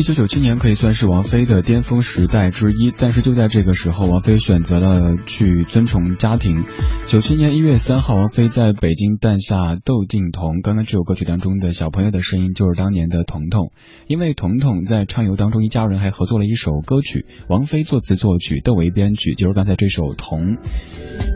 一九九七年可以算是王菲的巅峰时代之一，但是就在这个时候，王菲选择了去尊崇家庭。九七年一月三号，王菲在北京诞下窦靖童。刚刚这首歌曲当中的小朋友的声音就是当年的童童，因为童童在畅游当中，一家人还合作了一首歌曲，王菲作词作曲，窦唯编曲，就是刚才这首《童》。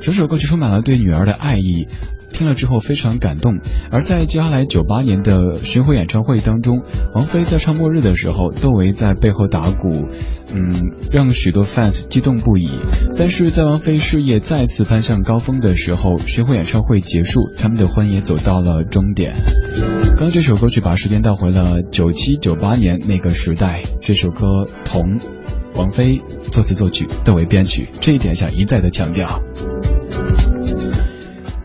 整首歌曲充满了对女儿的爱意。听了之后非常感动，而在接下来九八年的巡回演唱会当中，王菲在唱《末日》的时候，窦唯在背后打鼓，嗯，让许多 fans 激动不已。但是在王菲事业再次攀上高峰的时候，巡回演唱会结束，他们的婚也走到了终点。刚这首歌曲把时间倒回了九七九八年那个时代，这首歌《同》，王菲作词作曲，窦唯编曲，这一点想一再的强调。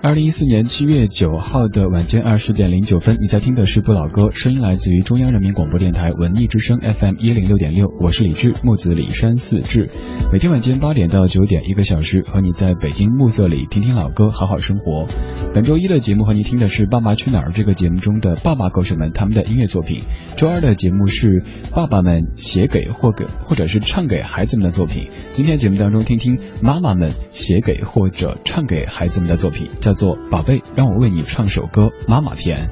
二零一四年七月九号的晚间二十点零九分，你在听的是不老歌，声音来自于中央人民广播电台文艺之声 FM 一零六点六，我是李志，木子李山四志。每天晚间八点到九点，一个小时和你在北京暮色里听听老歌，好好生活。本周一的节目和你听的是《爸爸去哪儿》这个节目中的爸爸歌手们他们的音乐作品。周二的节目是爸爸们写给或给或者是唱给孩子们的作品。今天节目当中听听妈妈们写给或者唱给孩子们的作品。叫做宝贝，让我为你唱首歌，妈妈篇。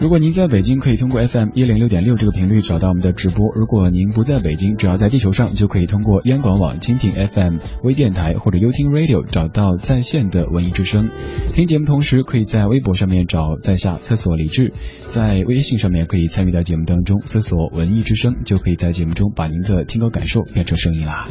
如果您在北京，可以通过 FM 一零六点六这个频率找到我们的直播；如果您不在北京，只要在地球上，就可以通过央广网、蜻蜓 FM、微电台或者优听 Radio 找到在线的文艺之声。听节目同时，可以在微博上面找在下搜索李志，在微信上面可以参与到节目当中，搜索文艺之声，就可以在节目中把您的听歌感受变成声音啦。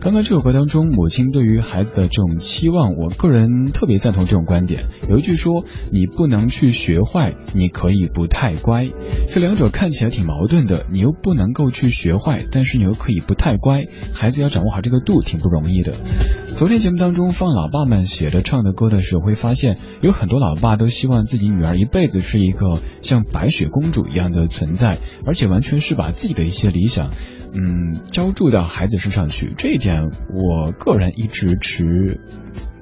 刚刚这首歌当中，母亲对于孩子的这种期望，我个人特别赞同这种观点。有一句说：“你不能去学坏，你可以不太乖。”这两者看起来挺矛盾的，你又不能够去学坏，但是你又可以不太乖，孩子要掌握好这个度，挺不容易的。昨天节目当中放老爸们写的唱的歌的时候，会发现有很多老爸都希望自己女儿一辈子是一个像白雪公主一样的存在，而且完全是把自己的一些理想。嗯，浇注到孩子身上去，这一点我个人一直持，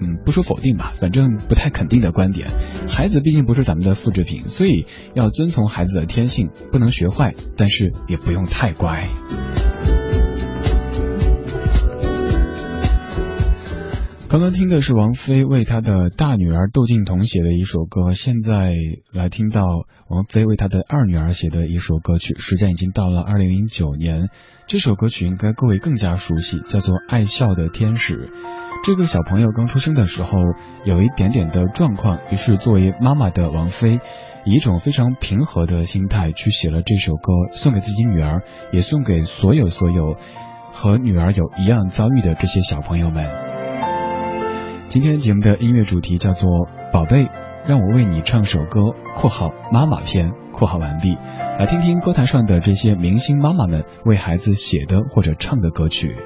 嗯，不说否定吧，反正不太肯定的观点。孩子毕竟不是咱们的复制品，所以要遵从孩子的天性，不能学坏，但是也不用太乖。刚刚听的是王菲为她的大女儿窦靖童写的一首歌，现在来听到王菲为她的二女儿写的一首歌曲。时间已经到了二零零九年，这首歌曲应该各位更加熟悉，叫做《爱笑的天使》。这个小朋友刚出生的时候有一点点的状况，于是作为妈妈的王菲，以一种非常平和的心态去写了这首歌，送给自己女儿，也送给所有所有和女儿有一样遭遇的这些小朋友们。今天节目的音乐主题叫做“宝贝”，让我为你唱首歌（括号妈妈篇）（括号完毕）。来听听歌坛上的这些明星妈妈们为孩子写的或者唱的歌曲。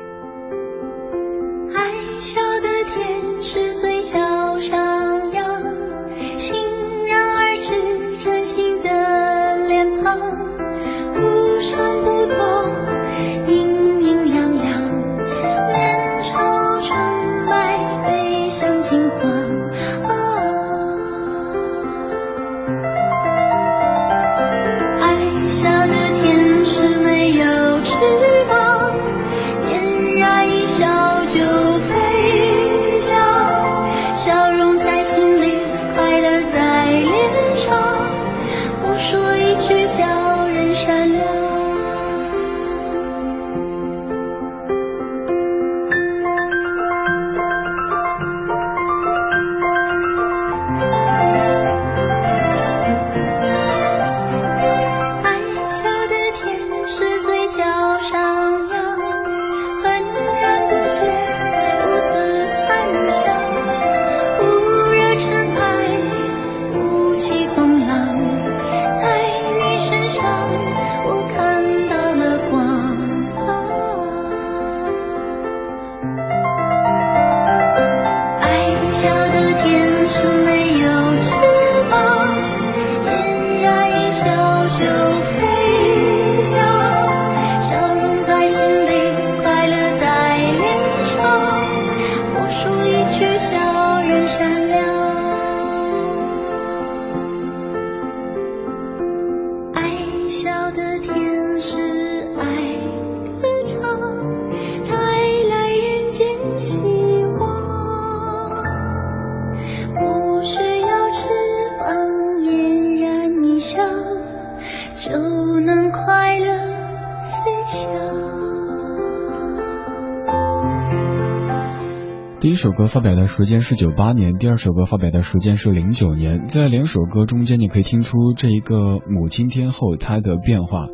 发表的时间是九八年，第二首歌发表的时间是零九年，在两首歌中间，你可以听出这一个母亲天后她的变化。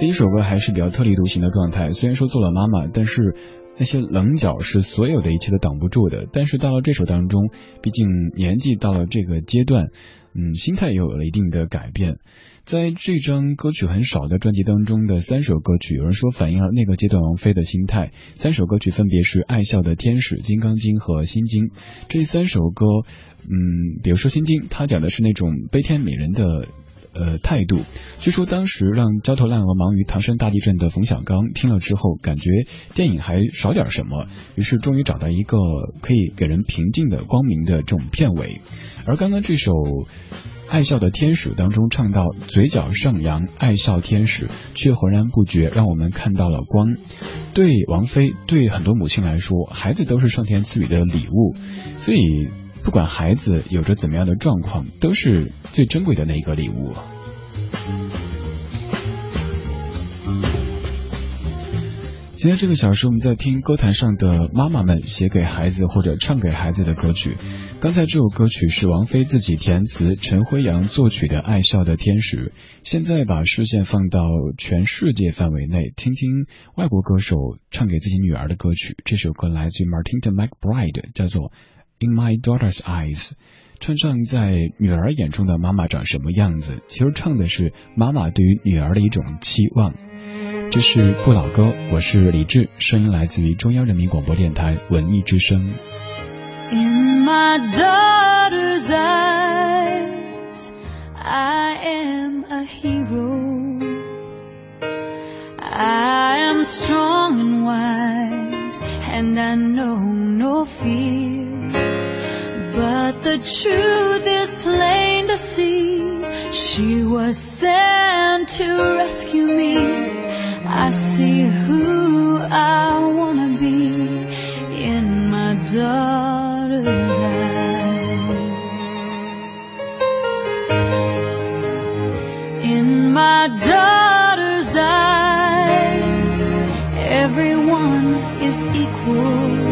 第一首歌还是比较特立独行的状态，虽然说做了妈妈，但是那些棱角是所有的一切都挡不住的。但是到了这首当中，毕竟年纪到了这个阶段，嗯，心态也有了一定的改变。在这张歌曲很少的专辑当中的三首歌曲，有人说反映了那个阶段王菲的心态。三首歌曲分别是《爱笑的天使》《金刚经》和《心经》。这三首歌，嗯，比如说《心经》，它讲的是那种悲天悯人的呃态度。据说当时让焦头烂额忙于唐山大地震的冯小刚听了之后，感觉电影还少点什么，于是终于找到一个可以给人平静的、光明的这种片尾。而刚刚这首。爱笑的天使当中唱到嘴角上扬，爱笑天使却浑然不觉，让我们看到了光。对王菲，对很多母亲来说，孩子都是上天赐予的礼物，所以不管孩子有着怎么样的状况，都是最珍贵的那一个礼物。今天这个小时，我们在听歌坛上的妈妈们写给孩子或者唱给孩子的歌曲。刚才这首歌曲是王菲自己填词，陈辉阳作曲的《爱笑的天使》。现在把视线放到全世界范围内，听听外国歌手唱给自己女儿的歌曲。这首歌来自于 Martina McBride，叫做《In My Daughter's Eyes》，唱上在女儿眼中的妈妈长什么样子。其实唱的是妈妈对于女儿的一种期望。这是不老歌，我是李志，声音来自于中央人民广播电台文艺之声。In my daughter's eyes, I am a hero. I am strong and wise, and I know no fear. The truth is plain to see. She was sent to rescue me. I see who I wanna be in my daughter's eyes. In my daughter's eyes, everyone is equal.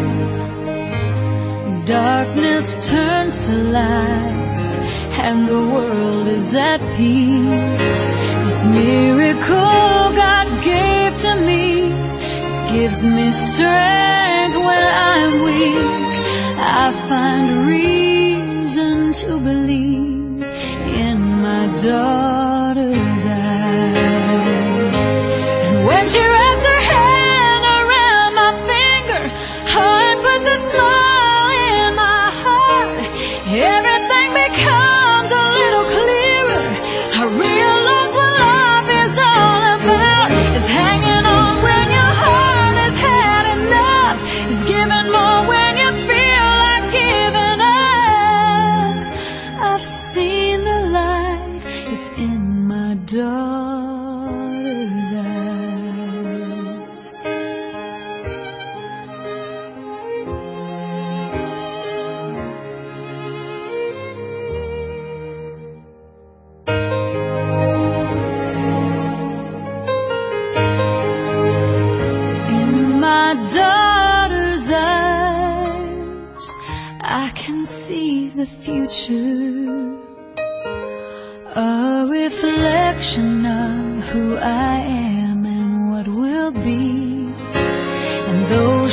Darkness turns to light, and the world is at peace. This miracle God gave to me gives me strength when I'm weak. I find reason to believe in my daughter's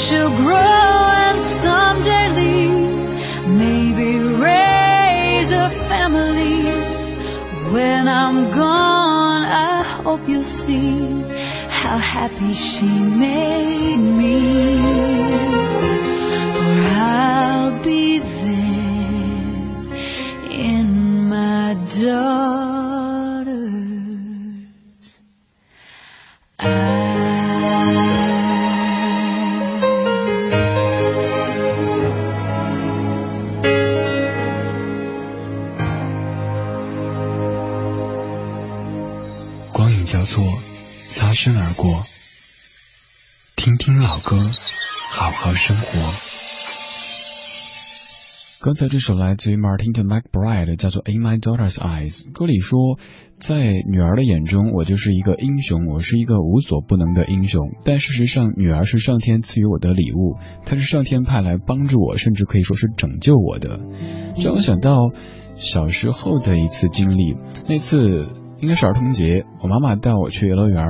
she'll grow and someday leave, maybe raise a family. When I'm gone, I hope you'll see how happy she made me. For I'll be there in my daughter's 听老歌，好好生活。刚才这首来自于 Martin McBride，叫做《In My Daughter's Eyes》。歌里说，在女儿的眼中，我就是一个英雄，我是一个无所不能的英雄。但事实上，女儿是上天赐予我的礼物，她是上天派来帮助我，甚至可以说是拯救我的。让我想到小时候的一次经历，那次应该是儿童节，我妈妈带我去游乐园，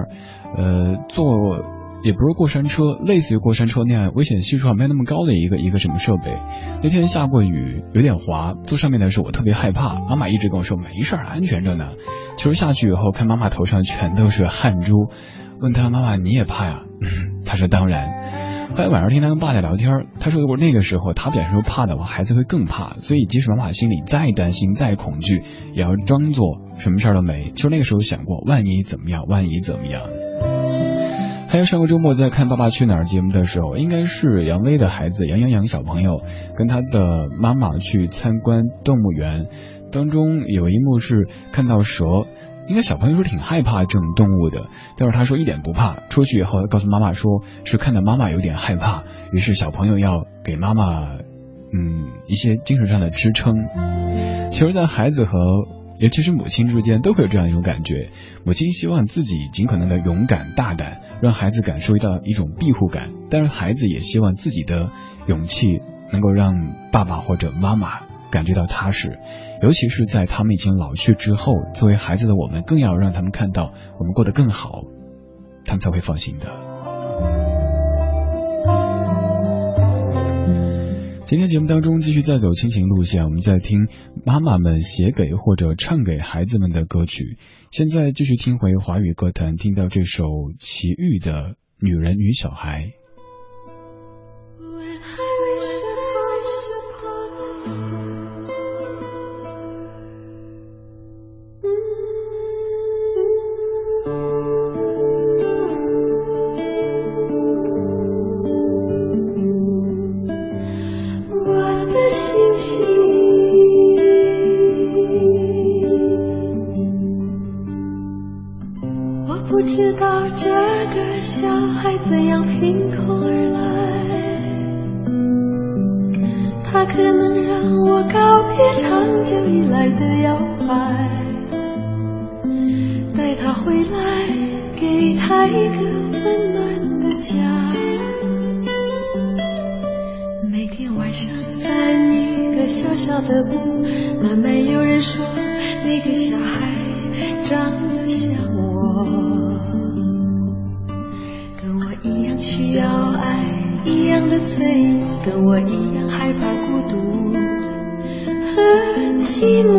呃，坐。也不是过山车，类似于过山车那样危险系数还没那么高的一个一个什么设备。那天下过雨，有点滑，坐上面的时候我特别害怕。妈妈一直跟我说没事儿，安全着呢。其实下去以后，看妈妈头上全都是汗珠，问她妈妈你也怕呀？她说当然。后来晚上听他跟爸在聊天，他说如果那个时候他表现出怕的话，孩子会更怕。所以即使妈妈心里再担心再恐惧，也要装作什么事儿都没。就那个时候想过，万一怎么样？万一怎么样？还有上个周末在看《爸爸去哪儿》节目的时候，应该是杨威的孩子杨洋洋小朋友跟他的妈妈去参观动物园，当中有一幕是看到蛇，应该小朋友说挺害怕这种动物的，但是他说一点不怕，出去以后告诉妈妈说是看到妈妈有点害怕，于是小朋友要给妈妈嗯一些精神上的支撑。其实，在孩子和尤其是母亲之间都会有这样一种感觉，母亲希望自己尽可能的勇敢大胆，让孩子感受到一种庇护感，但是孩子也希望自己的勇气能够让爸爸或者妈妈感觉到踏实，尤其是在他们已经老去之后，作为孩子的我们更要让他们看到我们过得更好，他们才会放心的。今天节目当中继续在走亲情路线，我们在听妈妈们写给或者唱给孩子们的歌曲。现在继续听回华语歌坛，听到这首齐豫的《女人与小孩》。不知道这个小孩怎样凭空而来他可能让我告别长久以来的摇摆带他回来给他一个温暖的家。每天晚上散一个小小的步慢慢有人说那个小孩长得像我。的脆弱，跟我一样害怕孤独和寂寞。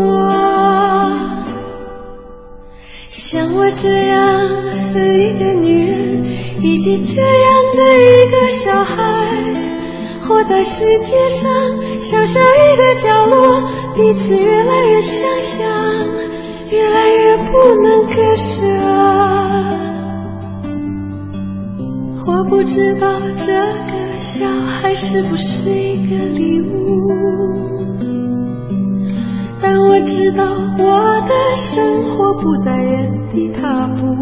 像我这样的一个女人，以及这样的一个小孩，活在世界上小小一个角落，彼此越来越相像，越来越不能割舍。我不知道这小孩是不是一个礼物？但我知道我的生活不再原地踏步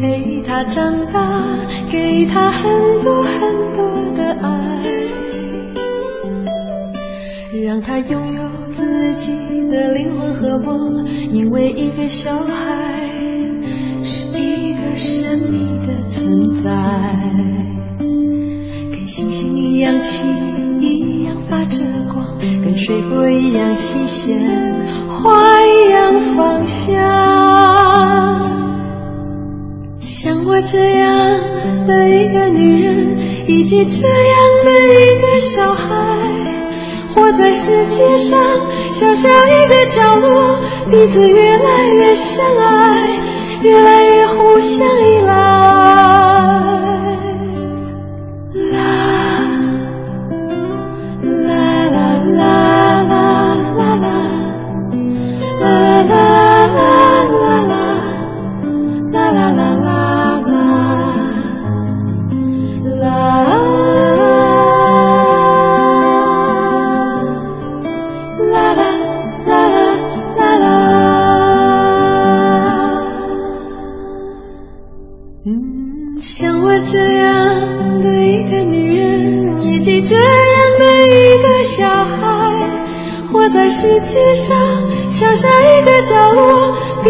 陪他长大给他很多很多的爱让他拥有自己的灵魂和梦因为一个小孩情一样发着光，跟水果一样新鲜，花一样芳香。像我这样的一个女人，以及这样的一个小孩，活在世界上小小一个角落，彼此越来越相爱，越来越互相依赖。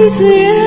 落，彼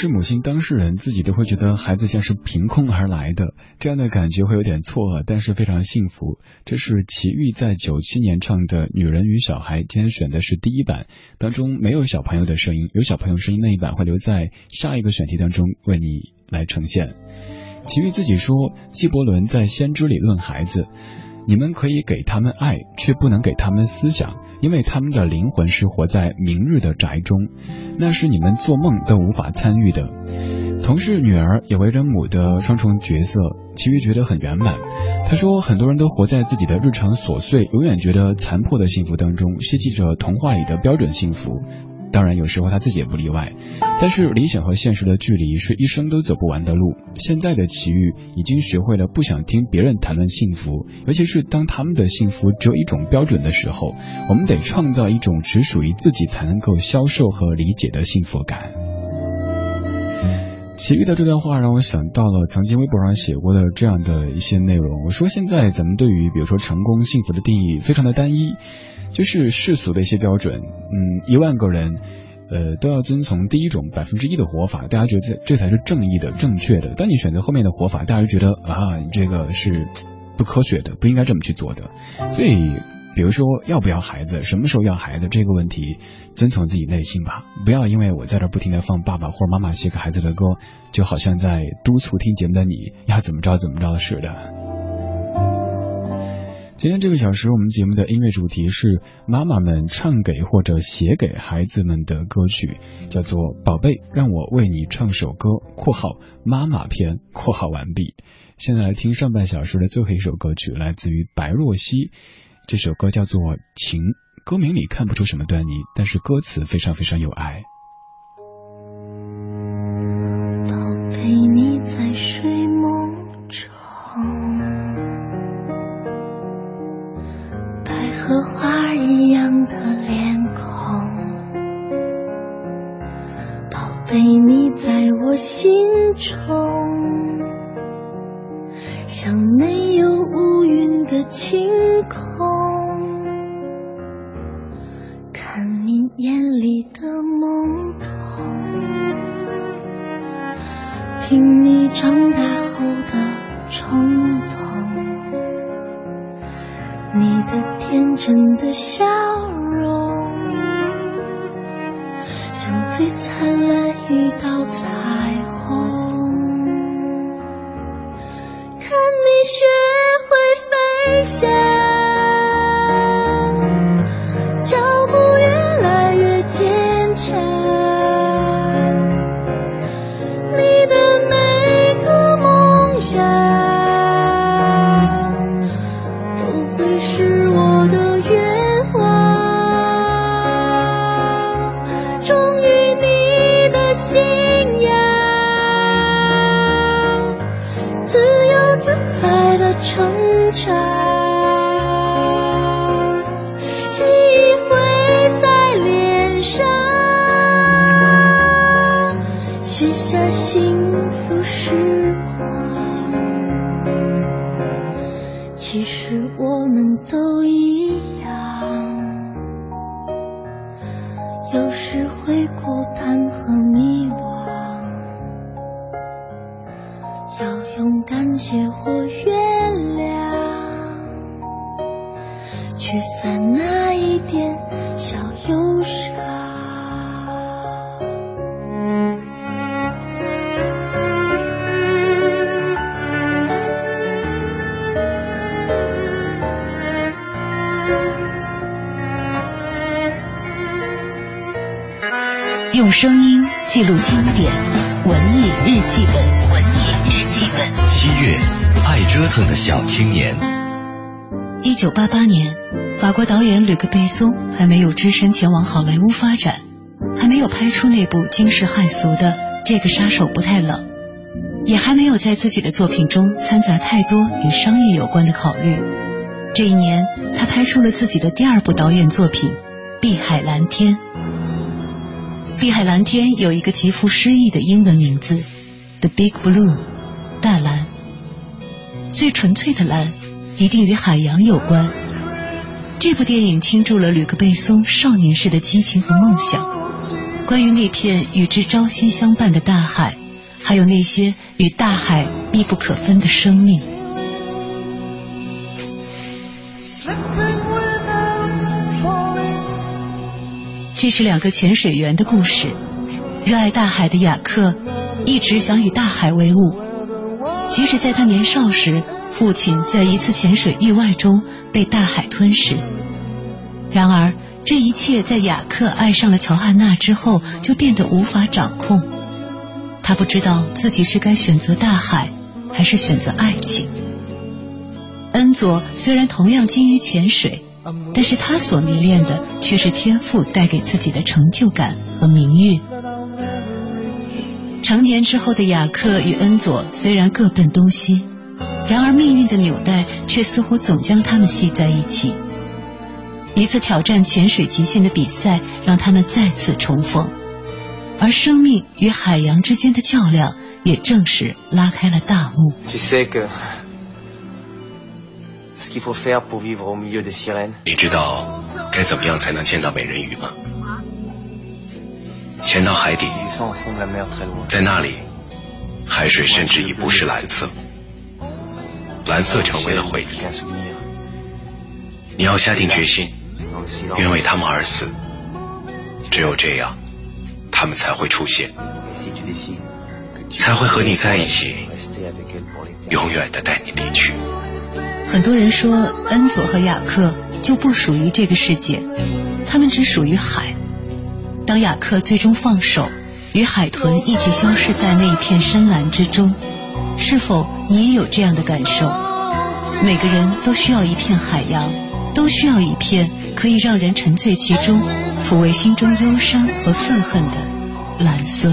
是母亲当事人自己都会觉得孩子像是凭空而来的，这样的感觉会有点错愕，但是非常幸福。这是齐豫在九七年唱的《女人与小孩》，今天选的是第一版，当中没有小朋友的声音，有小朋友声音那一版会留在下一个选题当中为你来呈现。齐豫自己说，纪伯伦在《先知》里论孩子。你们可以给他们爱，却不能给他们思想，因为他们的灵魂是活在明日的宅中，那是你们做梦都无法参与的。同事女儿也为人母的双重角色，齐豫觉得很圆满。他说，很多人都活在自己的日常琐碎、永远觉得残破的幸福当中，希冀着童话里的标准幸福。当然，有时候他自己也不例外。但是理想和现实的距离是一生都走不完的路。现在的齐豫已经学会了不想听别人谈论幸福，尤其是当他们的幸福只有一种标准的时候，我们得创造一种只属于自己才能够销售和理解的幸福感。齐豫的这段话让我想到了曾经微博上写过的这样的一些内容。我说现在咱们对于比如说成功、幸福的定义非常的单一。就是世俗的一些标准，嗯，一万个人，呃，都要遵从第一种百分之一的活法，大家觉得这才是正义的、正确的。当你选择后面的活法，大家就觉得啊，你这个是不科学的，不应该这么去做的。所以，比如说要不要孩子，什么时候要孩子这个问题，遵从自己内心吧，不要因为我在这不停的放爸爸或者妈妈写给孩子的歌，就好像在督促听节目的你要怎么着怎么着似的。今天这个小时，我们节目的音乐主题是妈妈们唱给或者写给孩子们的歌曲，叫做《宝贝，让我为你唱首歌》（括号妈妈篇）（括号完毕）。现在来听上半小时的最后一首歌曲，来自于白若曦，这首歌叫做《情》，歌名里看不出什么端倪，但是歌词非常非常有爱。声音记录经典，文艺日记本，文艺日记本。七月，爱折腾的小青年。一九八八年，法国导演吕克·贝松还没有只身前往好莱坞发展，还没有拍出那部惊世骇俗的《这个杀手不太冷》，也还没有在自己的作品中掺杂太多与商业有关的考虑。这一年，他拍出了自己的第二部导演作品《碧海蓝天》。碧海蓝天有一个极富诗意的英文名字，The Big Blue，大蓝。最纯粹的蓝，一定与海洋有关。这部电影倾注了吕克·贝松少年时的激情和梦想，关于那片与之朝夕相伴的大海，还有那些与大海密不可分的生命。这是两个潜水员的故事。热爱大海的雅克一直想与大海为伍，即使在他年少时，父亲在一次潜水意外中被大海吞噬。然而，这一切在雅克爱上了乔汉娜之后就变得无法掌控。他不知道自己是该选择大海，还是选择爱情。恩佐虽然同样精于潜水。但是他所迷恋的却是天赋带给自己的成就感和名誉。成年之后的雅克与恩佐虽然各奔东西，然而命运的纽带却似乎总将他们系在一起。一次挑战潜水极限的比赛让他们再次重逢，而生命与海洋之间的较量也正式拉开了大幕。你知道该怎么样才能见到美人鱼吗？潜到海底，在那里，海水甚至已不是蓝色，蓝色成为了回忆。你要下定决心，愿为他们而死，只有这样，他们才会出现，才会和你在一起，永远的带你离去。很多人说，恩佐和雅克就不属于这个世界，他们只属于海。当雅克最终放手，与海豚一起消失在那一片深蓝之中，是否你也有这样的感受？每个人都需要一片海洋，都需要一片可以让人沉醉其中、抚慰心中忧伤和愤恨的蓝色。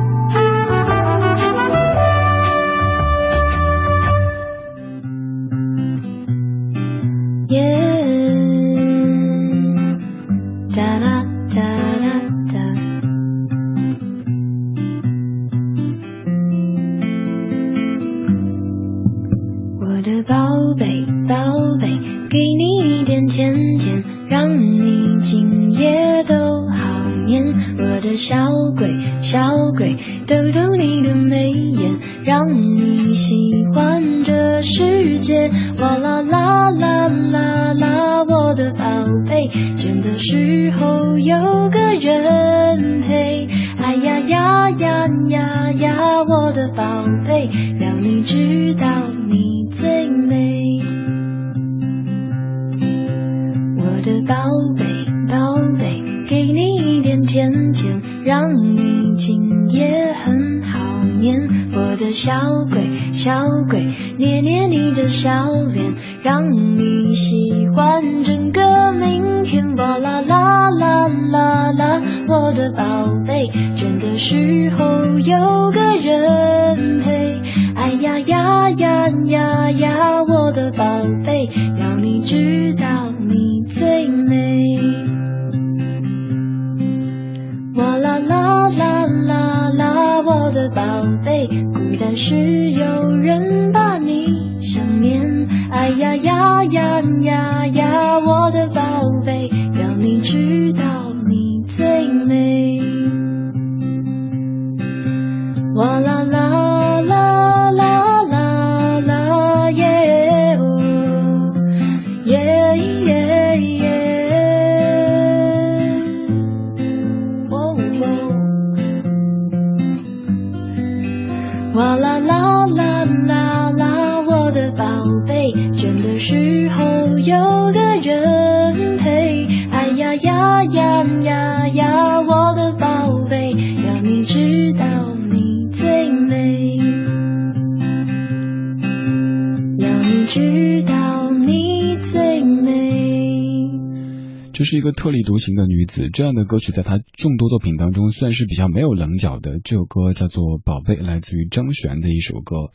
情的女子，这样的歌曲在她众多作品当中算是比较没有棱角的。这首歌叫做《宝贝》，来自于张悬的一首歌。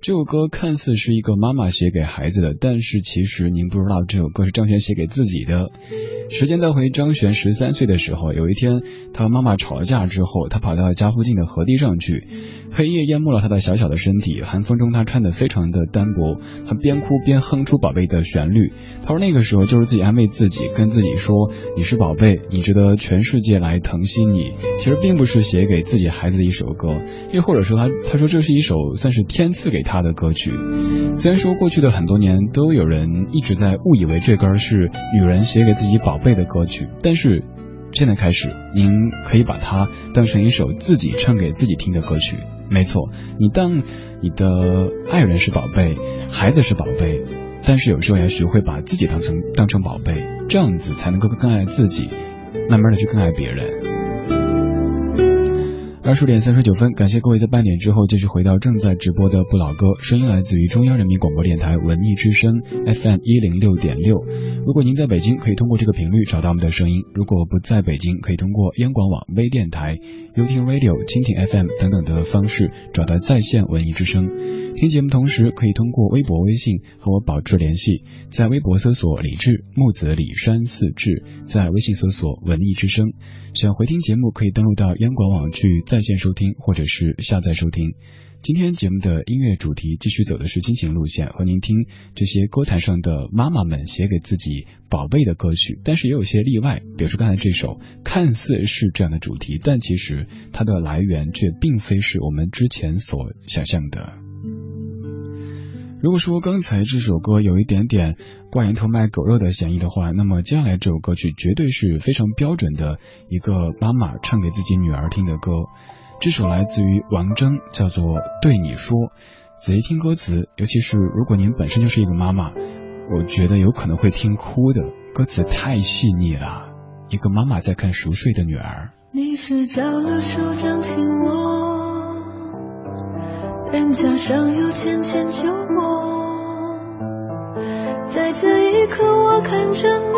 这首歌看似是一个妈妈写给孩子的，但是其实您不知道，这首歌是张悬写给自己的。时间倒回张悬十三岁的时候，有一天他和妈妈吵了架之后，他跑到家附近的河堤上去，黑夜淹没了他的小小的身体，寒风中他穿的非常的单薄，他边哭边哼出宝贝的旋律。他说那个时候就是自己安慰自己，跟自己说你是宝贝，你值得全世界来疼惜你。其实并不是写给自己孩子的一首歌，又或者说他他说这是一首算是天赐给。他的歌曲，虽然说过去的很多年都有人一直在误以为这歌是女人写给自己宝贝的歌曲，但是现在开始，您可以把它当成一首自己唱给自己听的歌曲。没错，你当你的爱人是宝贝，孩子是宝贝，但是有时候要学会把自己当成当成宝贝，这样子才能够更爱自己，慢慢的去更爱别人。二十点三十九分，感谢各位在半点之后继续回到正在直播的不老歌，声音来自于中央人民广播电台文艺之声 FM 一零六点六。如果您在北京，可以通过这个频率找到我们的声音；如果不在北京，可以通过央广网微电台、优听 Radio、蜻蜓 FM 等等的方式找到在线文艺之声。听节目同时，可以通过微博、微信和我保持联系，在微博搜索李志木子李山四志，在微信搜索文艺之声。想回听节目，可以登录到央广网去。在线收听或者是下载收听，今天节目的音乐主题继续走的是亲情路线，和您听这些歌坛上的妈妈们写给自己宝贝的歌曲。但是也有些例外，比如说刚才这首，看似是这样的主题，但其实它的来源却并非是我们之前所想象的。如果说刚才这首歌有一点点挂羊头卖狗肉的嫌疑的话，那么接下来这首歌曲绝对是非常标准的一个妈妈唱给自己女儿听的歌。这首来自于王铮，叫做《对你说》。仔细听歌词，尤其是如果您本身就是一个妈妈，我觉得有可能会听哭的。歌词太细腻了，一个妈妈在看熟睡的女儿。你睡着了，手掌紧握。脸颊上有浅浅酒窝，在这一刻我看着你，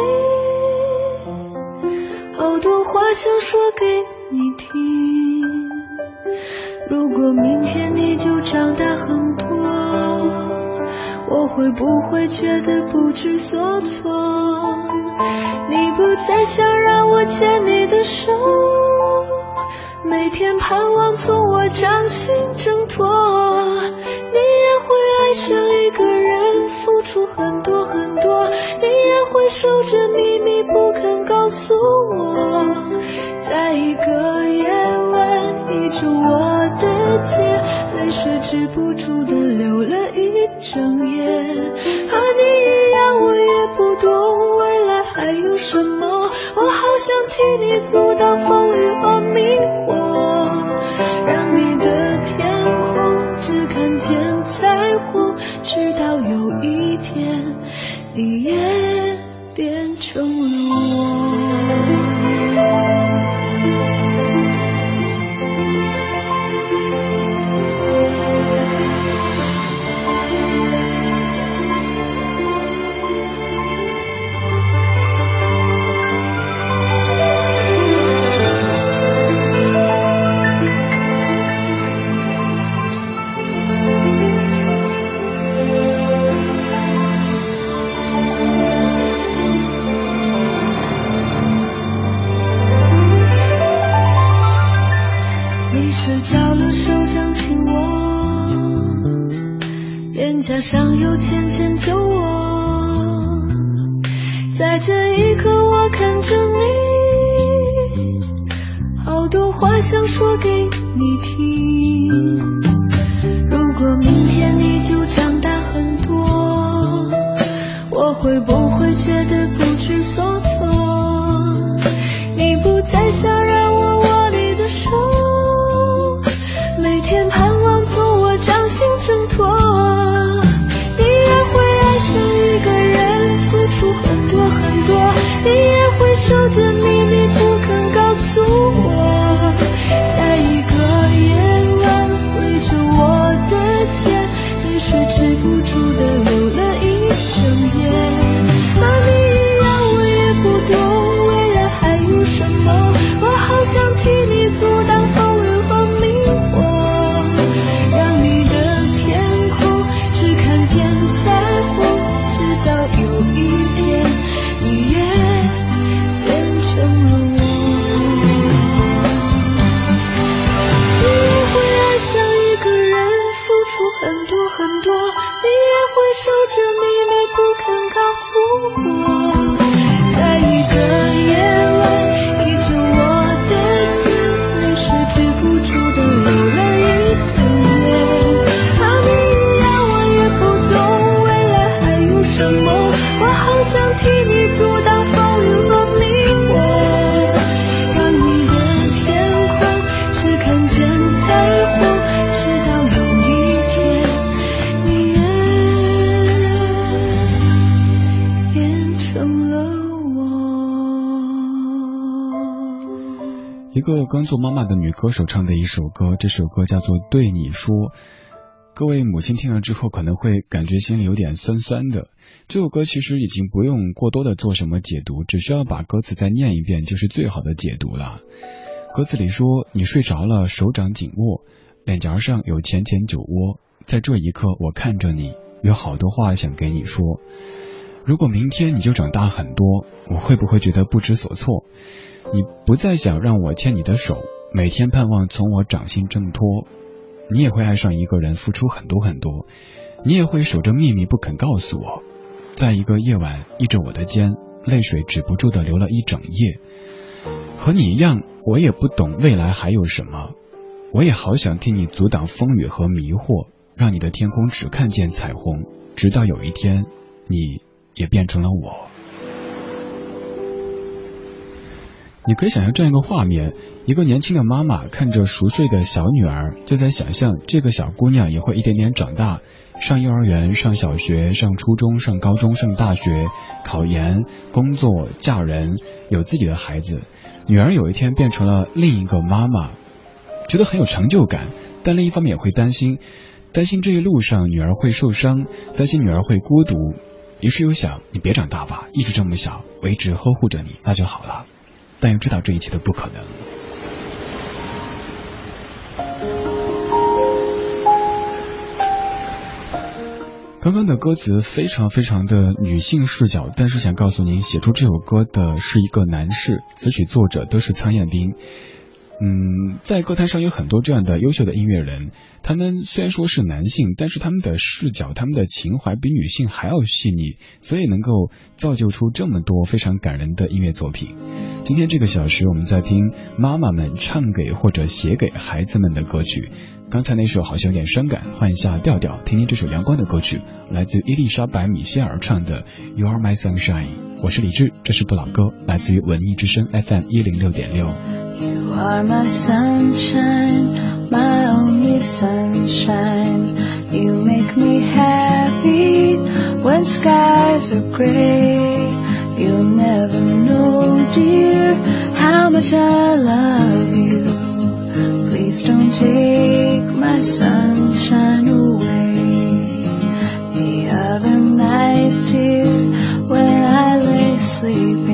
好多话想说给你听。如果明天你就长大很多，我会不会觉得不知所措？你不再想让我牵你的手。每天盼望从我掌心挣脱，你也会爱上一个人，付出很多很多，你也会守着秘密不肯告诉我，在一个夜依住我的肩，泪水止不住的流了一整夜，和你一样我也不懂未来还有什么，我好想替你阻挡风雨和迷惑。上有浅浅酒窝，在这一刻我看着你，好多话想说给你听。如果明天你就长大很多，我会不会觉得不个刚做妈妈的女歌手唱的一首歌，这首歌叫做《对你说》。各位母亲听了之后可能会感觉心里有点酸酸的。这首歌其实已经不用过多的做什么解读，只需要把歌词再念一遍就是最好的解读了。歌词里说：“你睡着了，手掌紧握，脸颊上有浅浅酒窝，在这一刻我看着你，有好多话想给你说。如果明天你就长大很多，我会不会觉得不知所措？你不再想让我牵你的手，每天盼望从我掌心挣脱。”你也会爱上一个人，付出很多很多，你也会守着秘密不肯告诉我，在一个夜晚依着我的肩，泪水止不住的流了一整夜。和你一样，我也不懂未来还有什么，我也好想替你阻挡风雨和迷惑，让你的天空只看见彩虹，直到有一天，你也变成了我。你可以想象这样一个画面：一个年轻的妈妈看着熟睡的小女儿，就在想象这个小姑娘也会一点点长大，上幼儿园、上小学、上初中、上高中、上大学、考研、工作、嫁人，有自己的孩子。女儿有一天变成了另一个妈妈，觉得很有成就感，但另一方面也会担心，担心这一路上女儿会受伤，担心女儿会孤独。于是又想：你别长大吧，一直这么小，我一直呵护着你，那就好了。但又知道这一切都不可能。刚刚的歌词非常非常的女性视角，但是想告诉您，写出这首歌的是一个男士，词曲作者都是苍雁斌。嗯，在歌坛上有很多这样的优秀的音乐人，他们虽然说是男性，但是他们的视角、他们的情怀比女性还要细腻，所以能够造就出这么多非常感人的音乐作品。今天这个小时，我们在听妈妈们唱给或者写给孩子们的歌曲。刚才那首好像有点伤感，换一下调调，听听这首阳光的歌曲，来自伊丽莎白·米歇尔唱的《You Are My Sunshine》。我是李志，这是不老歌，来自于文艺之声 FM 一零六点六。Are my sunshine, my only sunshine. You make me happy when skies are gray. You'll never know, dear, how much I love you. Please don't take my sunshine away. The other night, dear, when I lay sleeping,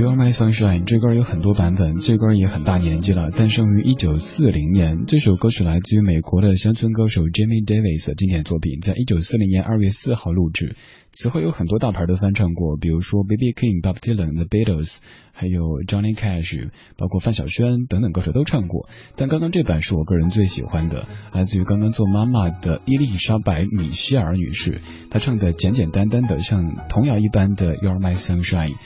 You Are My Sunshine 这歌有很多版本，这歌也很大年纪了，诞生于一九四零年。这首歌曲来自于美国的乡村歌手 Jimmy Davis 经典作品，在一九四零年二月四号录制。此后有很多大牌都翻唱过，比如说 Baby King、Bob Dylan、The Beatles，还有 Johnny Cash，包括范晓萱等等歌手都唱过。但刚刚这版是我个人最喜欢的，来自于刚刚做妈妈的伊丽莎白·米歇尔女士，她唱的简简单单的，像童谣一般的 You Are My Sunshine。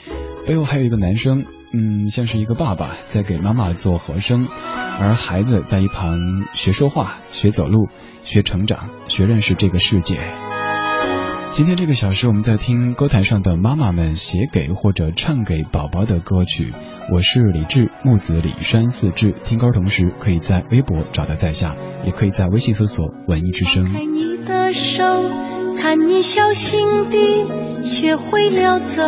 背后还有一个男生，嗯，像是一个爸爸在给妈妈做和声，而孩子在一旁学说话、学走路、学成长、学认识这个世界。今天这个小时，我们在听歌坛上的妈妈们写给或者唱给宝宝的歌曲。我是李志，木子李山四志。听歌同时，可以在微博找到在下，也可以在微信搜索“文艺之声”。开你的手，看你小心地学会了走，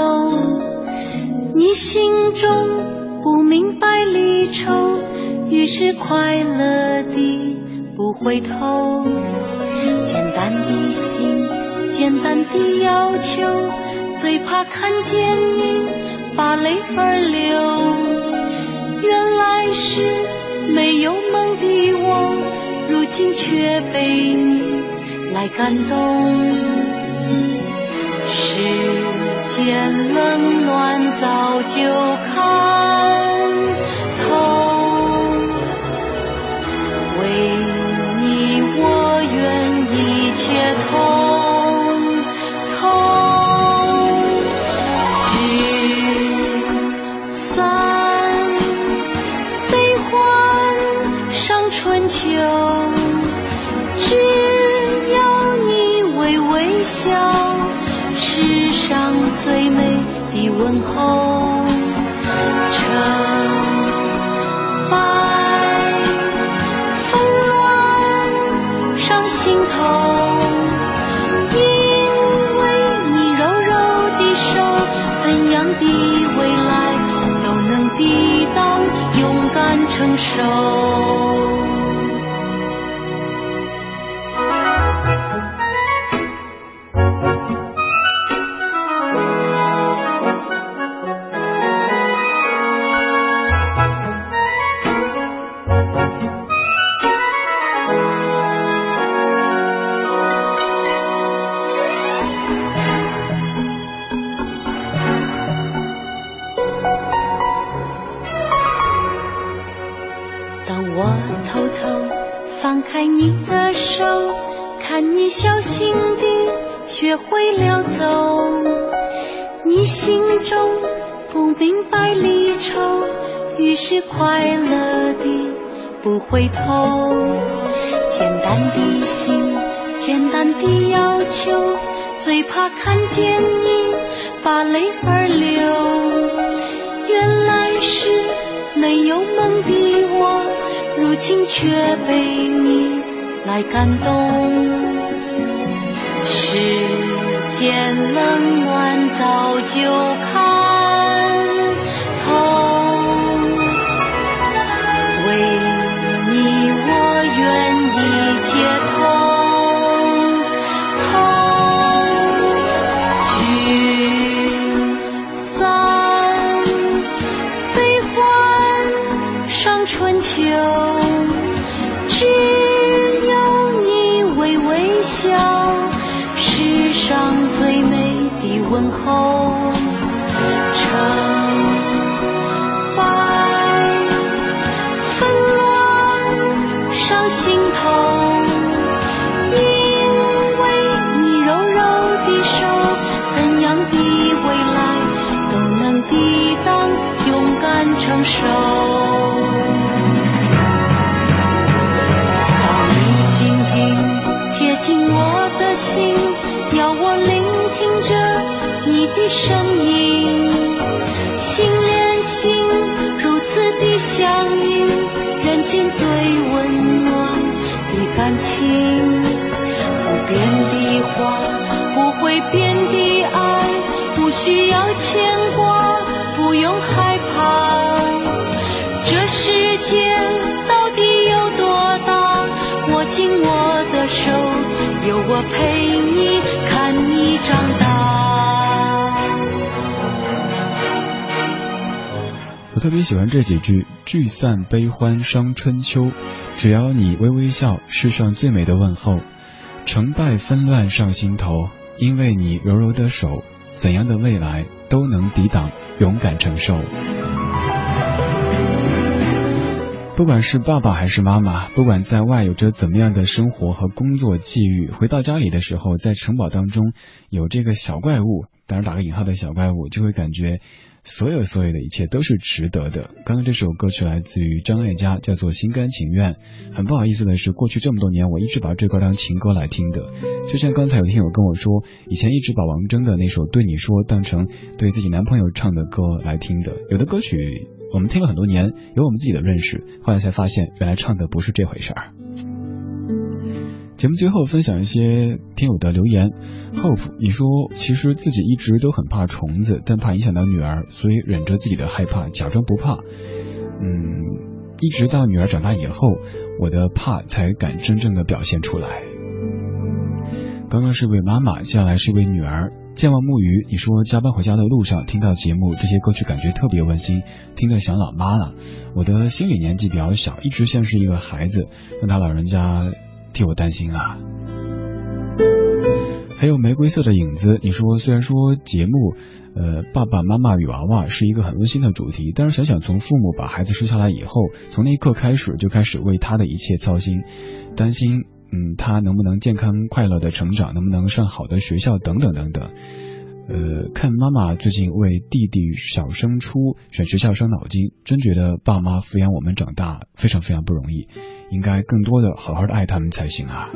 你心中不明白离愁，于是快乐地不回头，简单的心。简单的要求，最怕看见你把泪儿流。原来是没有梦的我，如今却被你来感动。世间冷暖早就看简单的要求，最怕看见你把泪儿流。原来是没有梦的我，如今却被你来感动。世间冷暖早就看。手。当你紧紧贴近我的心，要我聆听着。你的声音，心连心，如此的相依，人间最温暖的感情。不变的花，不会变的爱，不需要牵挂，不用害怕。我陪你，看你长大。我特别喜欢这几句：聚散悲欢伤春秋，只要你微微笑，世上最美的问候。成败纷乱上心头，因为你柔柔的手，怎样的未来都能抵挡，勇敢承受。不管是爸爸还是妈妈，不管在外有着怎么样的生活和工作际遇，回到家里的时候，在城堡当中有这个小怪物。当然打个引号的小怪物，就会感觉所有所有的一切都是值得的。刚刚这首歌曲来自于张艾嘉，叫做《心甘情愿》。很不好意思的是，过去这么多年，我一直把这歌当情歌来听的。就像刚才有听友跟我说，以前一直把王铮的那首《对你说》当成对自己男朋友唱的歌来听的。有的歌曲我们听了很多年，有我们自己的认识，后来才发现原来唱的不是这回事儿。节目最后分享一些听友的留言。Hope，你说其实自己一直都很怕虫子，但怕影响到女儿，所以忍着自己的害怕，假装不怕。嗯，一直到女儿长大以后，我的怕才敢真正的表现出来。刚刚是一位妈妈，接下来是一位女儿。健忘木鱼，你说加班回家的路上听到节目，这些歌曲感觉特别温馨，听得想老妈了。我的心理年纪比较小，一直像是一个孩子，让他老人家。替我担心啊！还有玫瑰色的影子，你说虽然说节目，呃，爸爸妈妈与娃娃是一个很温馨的主题，但是想想从父母把孩子生下来以后，从那一刻开始就开始为他的一切操心，担心，嗯，他能不能健康快乐的成长，能不能上好的学校等等等等。呃，看妈妈最近为弟弟小升初选学校伤脑筋，真觉得爸妈抚养我们长大非常非常不容易。应该更多的好好的爱他们才行啊！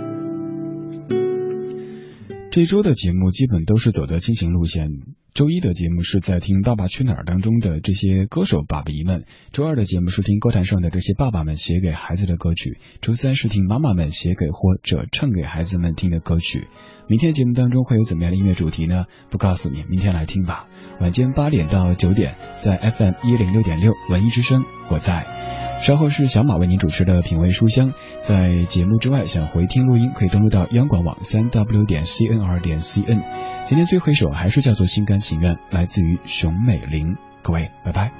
这周的节目基本都是走的亲情路线。周一的节目是在听《爸爸去哪儿》当中的这些歌手爸比们；周二的节目是听歌坛上的这些爸爸们写给孩子的歌曲；周三是听妈妈们写给或者唱给孩子们听的歌曲。明天节目当中会有怎么样的音乐主题呢？不告诉你，明天来听吧。晚间八点到九点，在 FM 一零六点六文艺之声，我在。稍后是小马为您主持的品味书香，在节目之外想回听录音，可以登录到央广网三 w 点 cnr 点 cn。今天最后一首还是叫做《心甘情愿》，来自于熊美玲。各位，拜拜。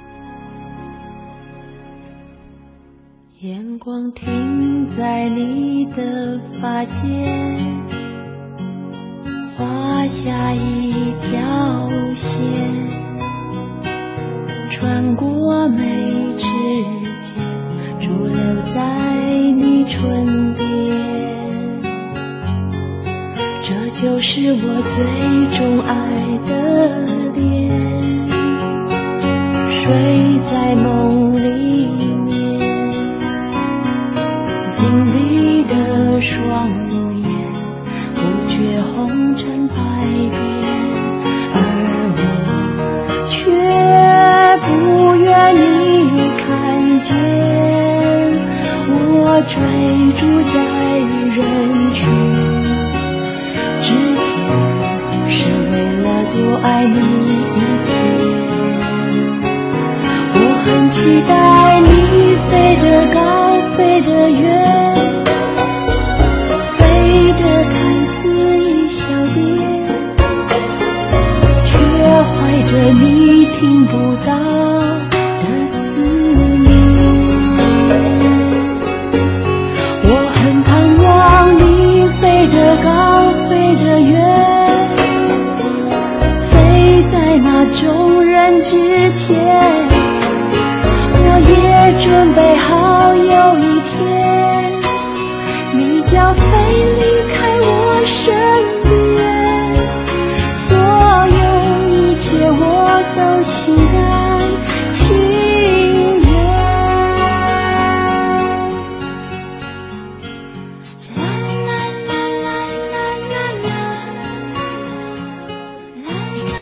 眼光停在你的发间，画下一条线，穿过眉齿。驻留在你唇边，这就是我最钟爱的脸。睡在梦我追逐在人群之间，是为了多爱你一天。我很期待你飞得高，飞得远，飞得看似一小点，却怀着你听不到。之前我也准备好有一天。你将飞离开